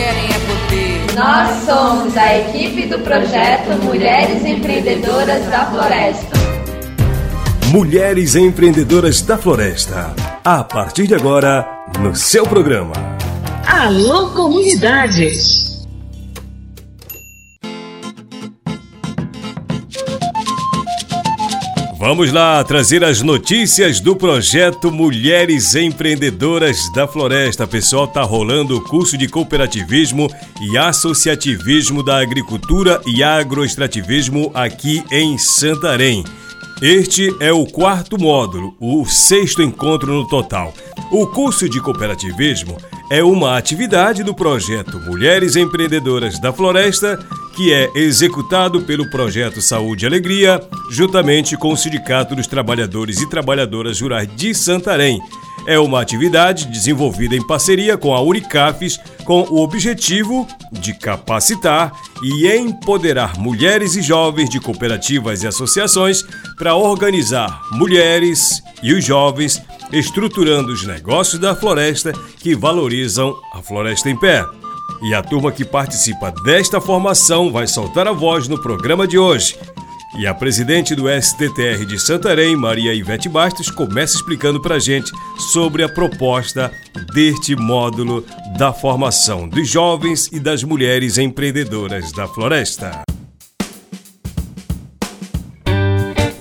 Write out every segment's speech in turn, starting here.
querem é poder. Nós somos a equipe do projeto Mulheres Empreendedoras da Floresta. Mulheres Empreendedoras da Floresta. A partir de agora, no seu programa. Alô, comunidade! Vamos lá trazer as notícias do projeto Mulheres Empreendedoras da Floresta. Pessoal, tá rolando o curso de cooperativismo e associativismo da agricultura e agroextrativismo aqui em Santarém. Este é o quarto módulo, o sexto encontro no total. O curso de cooperativismo é uma atividade do projeto Mulheres Empreendedoras da Floresta, que é executado pelo projeto Saúde e Alegria, juntamente com o Sindicato dos Trabalhadores e Trabalhadoras Rurais de Santarém. É uma atividade desenvolvida em parceria com a Unicafes com o objetivo de capacitar e empoderar mulheres e jovens de cooperativas e associações para organizar mulheres e os jovens estruturando os negócios da floresta que valorizam a floresta em pé. E a turma que participa desta formação vai soltar a voz no programa de hoje. E a presidente do STTR de Santarém, Maria Ivete Bastos, começa explicando para gente sobre a proposta deste módulo da formação dos jovens e das mulheres empreendedoras da floresta.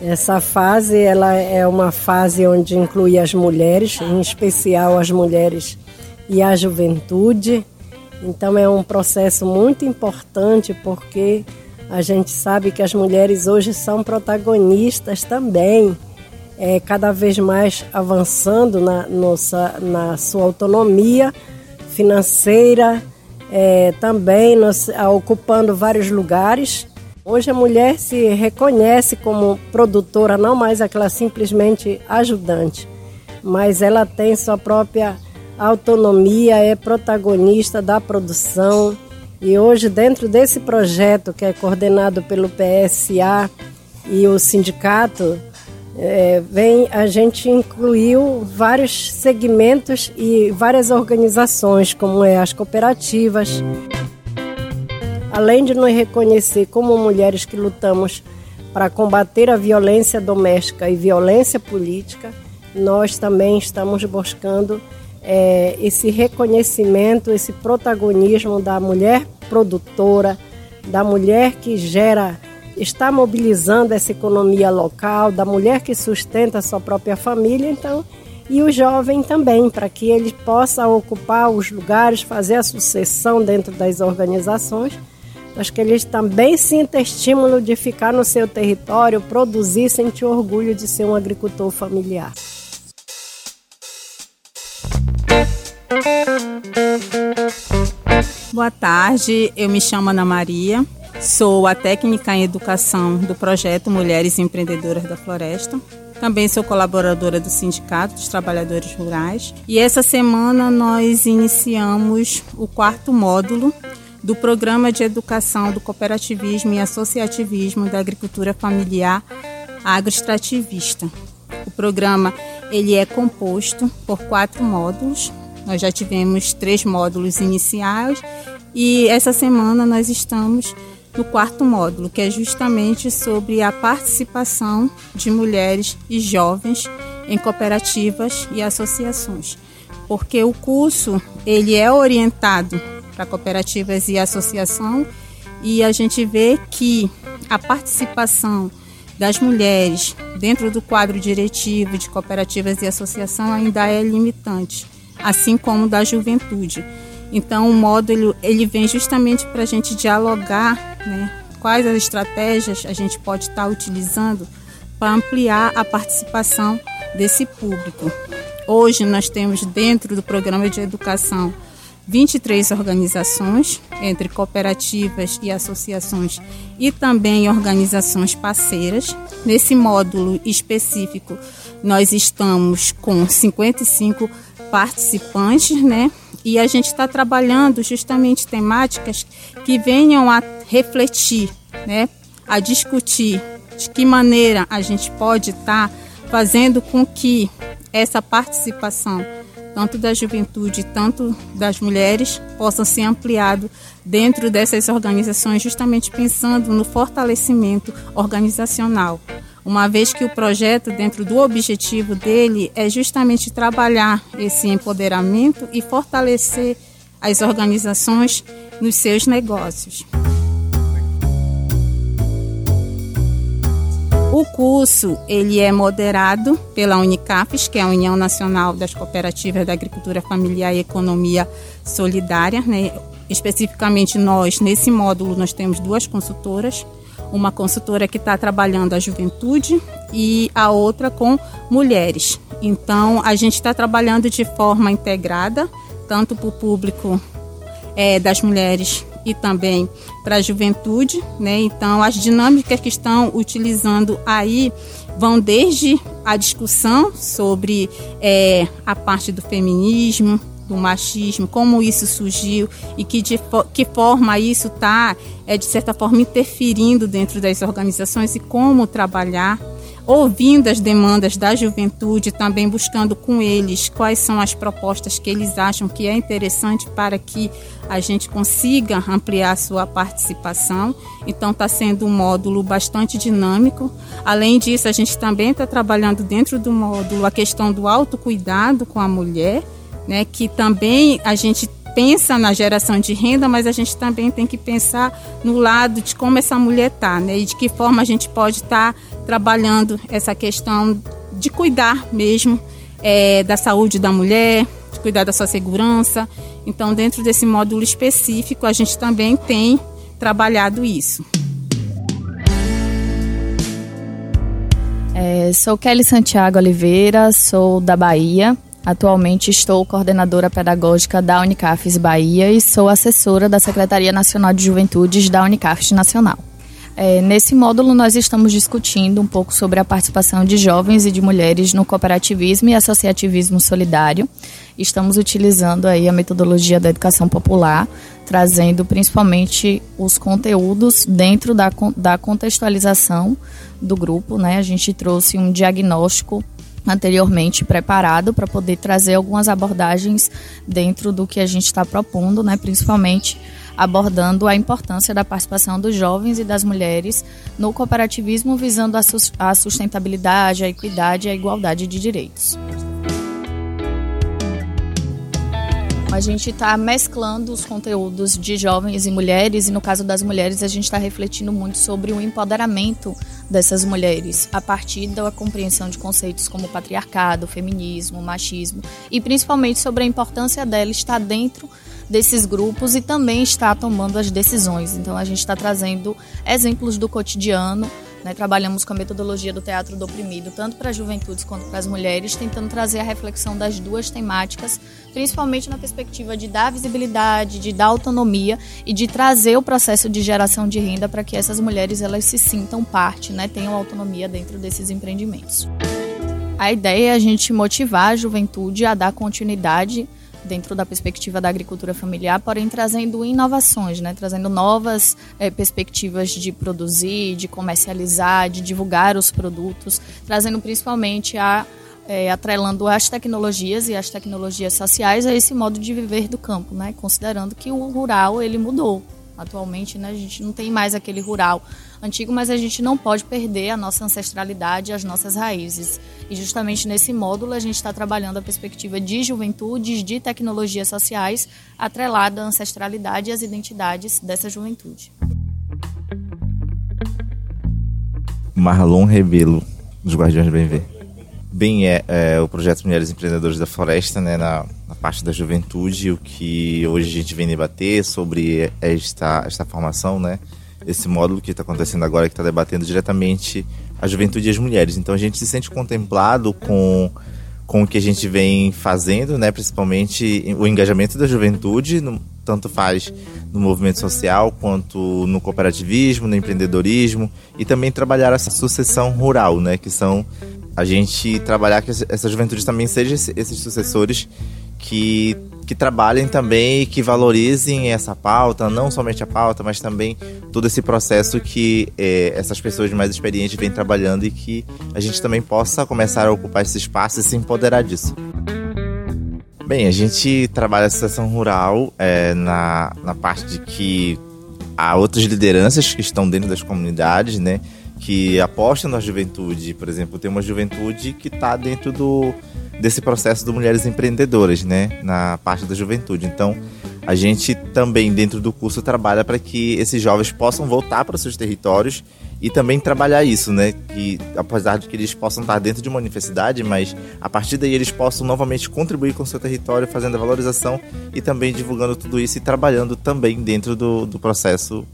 Essa fase ela é uma fase onde inclui as mulheres, em especial as mulheres e a juventude. Então é um processo muito importante porque a gente sabe que as mulheres hoje são protagonistas também, é, cada vez mais avançando na, nossa, na sua autonomia financeira, é, também nos, ocupando vários lugares. Hoje a mulher se reconhece como produtora, não mais aquela simplesmente ajudante, mas ela tem sua própria autonomia, é protagonista da produção e hoje, dentro desse projeto que é coordenado pelo PSA e o sindicato, é, vem a gente incluiu vários segmentos e várias organizações, como é as cooperativas. Além de nos reconhecer como mulheres que lutamos para combater a violência doméstica e violência política, nós também estamos buscando é, esse reconhecimento, esse protagonismo da mulher produtora, da mulher que gera, está mobilizando essa economia local, da mulher que sustenta a sua própria família, então, e o jovem também, para que ele possa ocupar os lugares, fazer a sucessão dentro das organizações. Acho que eles também sintam estímulo de ficar no seu território, produzir, sentir orgulho de ser um agricultor familiar. Boa tarde, eu me chamo Ana Maria, sou a técnica em educação do projeto Mulheres Empreendedoras da Floresta. Também sou colaboradora do Sindicato dos Trabalhadores Rurais. E essa semana nós iniciamos o quarto módulo do Programa de Educação do Cooperativismo e Associativismo da Agricultura Familiar Agroextrativista. O programa ele é composto por quatro módulos, nós já tivemos três módulos iniciais e essa semana nós estamos no quarto módulo, que é justamente sobre a participação de mulheres e jovens em cooperativas e associações. Porque o curso ele é orientado para cooperativas e associação e a gente vê que a participação das mulheres dentro do quadro diretivo de cooperativas e associação ainda é limitante assim como da juventude. Então, o módulo ele vem justamente para a gente dialogar né, quais as estratégias a gente pode estar tá utilizando para ampliar a participação desse público. Hoje nós temos dentro do programa de educação 23 organizações, entre cooperativas e associações e também organizações parceiras. Nesse módulo específico, nós estamos com 55 participantes, né? E a gente está trabalhando justamente temáticas que venham a refletir, né? A discutir de que maneira a gente pode estar tá fazendo com que essa participação tanto da juventude, tanto das mulheres, possam ser ampliados dentro dessas organizações, justamente pensando no fortalecimento organizacional. Uma vez que o projeto, dentro do objetivo dele, é justamente trabalhar esse empoderamento e fortalecer as organizações nos seus negócios. O curso ele é moderado pela Unicafes, que é a União Nacional das Cooperativas da Agricultura Familiar e Economia Solidária. Né? Especificamente nós, nesse módulo, nós temos duas consultoras. Uma consultora que está trabalhando a juventude e a outra com mulheres. Então, a gente está trabalhando de forma integrada, tanto para o público é, das mulheres e também para a juventude, né? Então, as dinâmicas que estão utilizando aí vão desde a discussão sobre é, a parte do feminismo, do machismo, como isso surgiu e que de que forma isso está, é, de certa forma, interferindo dentro das organizações e como trabalhar ouvindo as demandas da juventude, também buscando com eles quais são as propostas que eles acham que é interessante para que a gente consiga ampliar a sua participação. Então, está sendo um módulo bastante dinâmico. Além disso, a gente também está trabalhando dentro do módulo a questão do autocuidado com a mulher, né, que também a gente pensa na geração de renda, mas a gente também tem que pensar no lado de como essa mulher está, né? E de que forma a gente pode estar tá trabalhando essa questão de cuidar mesmo é, da saúde da mulher, de cuidar da sua segurança. Então, dentro desse módulo específico, a gente também tem trabalhado isso. É, sou Kelly Santiago Oliveira, sou da Bahia. Atualmente estou coordenadora pedagógica da Unicafes Bahia e sou assessora da Secretaria Nacional de Juventudes da Unicafes Nacional. É, nesse módulo, nós estamos discutindo um pouco sobre a participação de jovens e de mulheres no cooperativismo e associativismo solidário. Estamos utilizando aí a metodologia da educação popular, trazendo principalmente os conteúdos dentro da, da contextualização do grupo. Né? A gente trouxe um diagnóstico anteriormente preparado para poder trazer algumas abordagens dentro do que a gente está propondo, né, principalmente abordando a importância da participação dos jovens e das mulheres no cooperativismo visando a sustentabilidade, a equidade e a igualdade de direitos. A gente está mesclando os conteúdos de jovens e mulheres, e no caso das mulheres, a gente está refletindo muito sobre o empoderamento dessas mulheres a partir da compreensão de conceitos como patriarcado, feminismo, machismo e principalmente sobre a importância dela estar dentro desses grupos e também estar tomando as decisões. Então a gente está trazendo exemplos do cotidiano né? Trabalhamos com a metodologia do teatro do oprimido, tanto para as juventudes quanto para as mulheres, tentando trazer a reflexão das duas temáticas, principalmente na perspectiva de dar visibilidade, de dar autonomia e de trazer o processo de geração de renda para que essas mulheres elas se sintam parte, né? tenham autonomia dentro desses empreendimentos. A ideia é a gente motivar a juventude a dar continuidade dentro da perspectiva da agricultura familiar, porém trazendo inovações, né? trazendo novas é, perspectivas de produzir, de comercializar, de divulgar os produtos, trazendo principalmente a é, atrelando as tecnologias e as tecnologias sociais a esse modo de viver do campo, né? considerando que o rural ele mudou. Atualmente, né, a gente não tem mais aquele rural antigo, mas a gente não pode perder a nossa ancestralidade, as nossas raízes. E justamente nesse módulo a gente está trabalhando a perspectiva de juventudes, de tecnologias sociais, atrelada à ancestralidade e às identidades dessa juventude. Marlon Rebelo, dos Guardiões do Bem Bem, é, é, o projeto Mulheres Empreendedoras da Floresta, né, na, na, parte da juventude, o que hoje a gente vem debater sobre esta, esta formação, né, esse módulo que está acontecendo agora, que está debatendo diretamente a juventude e as mulheres. Então a gente se sente contemplado com, com o que a gente vem fazendo, né, principalmente o engajamento da juventude, no, tanto faz no movimento social quanto no cooperativismo, no empreendedorismo e também trabalhar essa sucessão rural, né, que são a gente trabalhar que essa juventude também seja esses sucessores que, que trabalhem também e que valorizem essa pauta, não somente a pauta, mas também todo esse processo que é, essas pessoas mais experientes vêm trabalhando e que a gente também possa começar a ocupar esse espaço e se empoderar disso. Bem, a gente trabalha a associação rural é, na, na parte de que há outras lideranças que estão dentro das comunidades, né? Que apostam na juventude. Por exemplo, tem uma juventude que está dentro do, desse processo do Mulheres Empreendedoras, né? Na parte da juventude. Então, a gente também, dentro do curso, trabalha para que esses jovens possam voltar para seus territórios e também trabalhar isso, né? Que apesar de que eles possam estar dentro de uma universidade, mas a partir daí eles possam novamente contribuir com o seu território, fazendo a valorização e também divulgando tudo isso e trabalhando também dentro do, do processo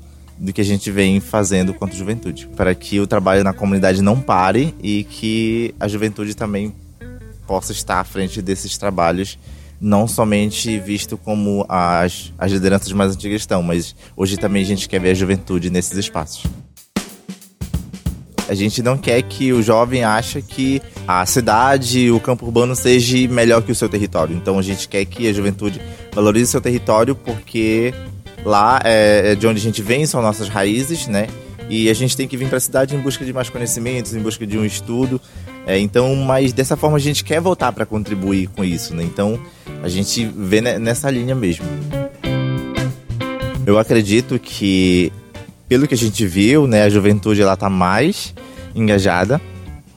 do que a gente vem fazendo quanto juventude, para que o trabalho na comunidade não pare e que a juventude também possa estar à frente desses trabalhos não somente visto como as, as lideranças mais antigas estão, mas hoje também a gente quer ver a juventude nesses espaços. A gente não quer que o jovem ache que a cidade, o campo urbano seja melhor que o seu território. Então a gente quer que a juventude valorize o seu território porque lá é, é de onde a gente vem, são nossas raízes, né? E a gente tem que vir para a cidade em busca de mais conhecimentos, em busca de um estudo. É, então, mas dessa forma a gente quer voltar para contribuir com isso, né? Então, a gente vê nessa linha mesmo. Eu acredito que, pelo que a gente viu, né, a juventude ela tá mais engajada,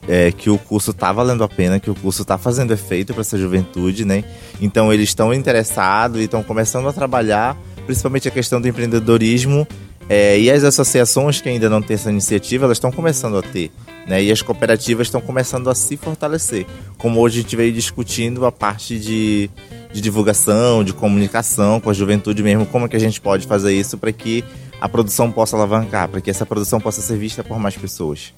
é, que o curso tá valendo a pena, que o curso tá fazendo efeito para essa juventude, né? Então eles estão interessados e estão começando a trabalhar, principalmente a questão do empreendedorismo é, e as associações que ainda não têm essa iniciativa, elas estão começando a ter. Né? E as cooperativas estão começando a se fortalecer. Como hoje a gente veio discutindo a parte de, de divulgação, de comunicação com a juventude mesmo, como é que a gente pode fazer isso para que a produção possa alavancar, para que essa produção possa ser vista por mais pessoas.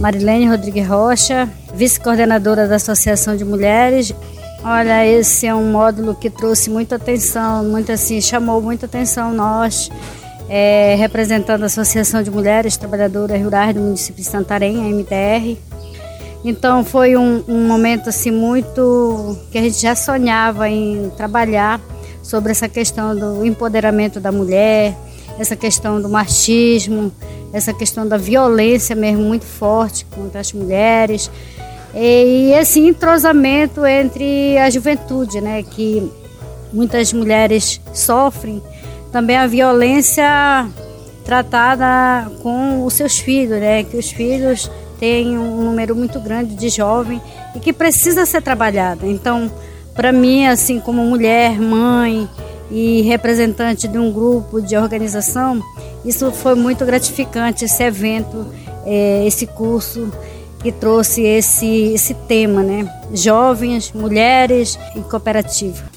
Marilene Rodrigues Rocha, vice-coordenadora da Associação de Mulheres Olha, esse é um módulo que trouxe muita atenção, muito assim, chamou muita atenção nós, é, representando a Associação de Mulheres Trabalhadoras Rurais do município de Santarém, a MTR. Então foi um, um momento assim muito que a gente já sonhava em trabalhar sobre essa questão do empoderamento da mulher, essa questão do machismo, essa questão da violência mesmo muito forte contra as mulheres. E esse entrosamento entre a juventude, né, que muitas mulheres sofrem, também a violência tratada com os seus filhos, né, que os filhos têm um número muito grande de jovens e que precisa ser trabalhada. Então, para mim, assim como mulher, mãe e representante de um grupo de organização, isso foi muito gratificante esse evento, eh, esse curso que trouxe esse, esse tema, né? Jovens, mulheres e cooperativa.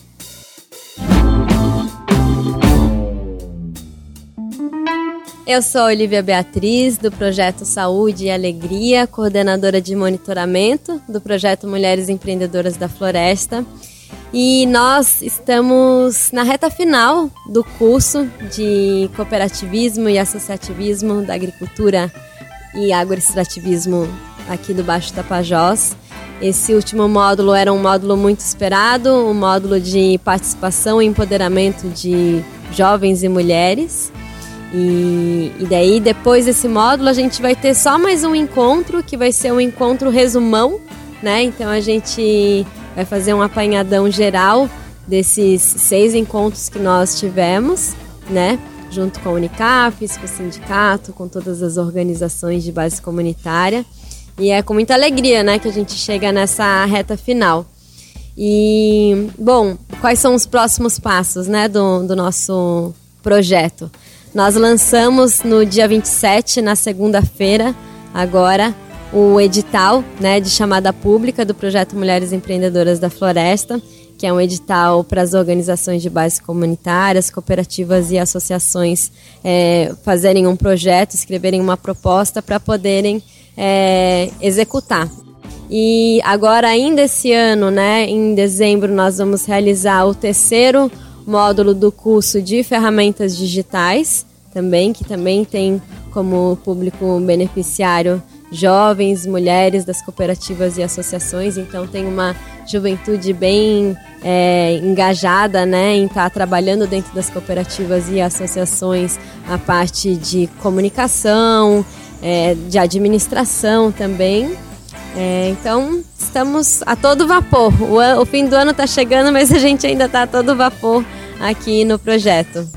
Eu sou Olivia Beatriz, do projeto Saúde e Alegria, coordenadora de monitoramento do projeto Mulheres Empreendedoras da Floresta. E nós estamos na reta final do curso de cooperativismo e associativismo da agricultura e agroextrativismo aqui do Baixo Tapajós. Esse último módulo era um módulo muito esperado, um módulo de participação e empoderamento de jovens e mulheres. E, e, daí, depois desse módulo, a gente vai ter só mais um encontro, que vai ser um encontro resumão, né? Então a gente vai fazer um apanhadão geral desses seis encontros que nós tivemos, né? Junto com a Unicaf, com o sindicato, com todas as organizações de base comunitária. E é com muita alegria, né, que a gente chega nessa reta final. E, bom, quais são os próximos passos, né, do, do nosso projeto? Nós lançamos no dia 27, na segunda-feira, agora, o edital, né, de chamada pública do projeto Mulheres Empreendedoras da Floresta, que é um edital para as organizações de base comunitárias, cooperativas e associações é, fazerem um projeto, escreverem uma proposta para poderem é, executar. E agora, ainda esse ano, né, em dezembro, nós vamos realizar o terceiro módulo do curso de ferramentas digitais, também, que também tem como público beneficiário jovens, mulheres das cooperativas e associações, então tem uma juventude bem é, engajada né, em estar tá trabalhando dentro das cooperativas e associações a parte de comunicação, é, de administração também. É, então, estamos a todo vapor. O, o fim do ano está chegando, mas a gente ainda está a todo vapor aqui no projeto.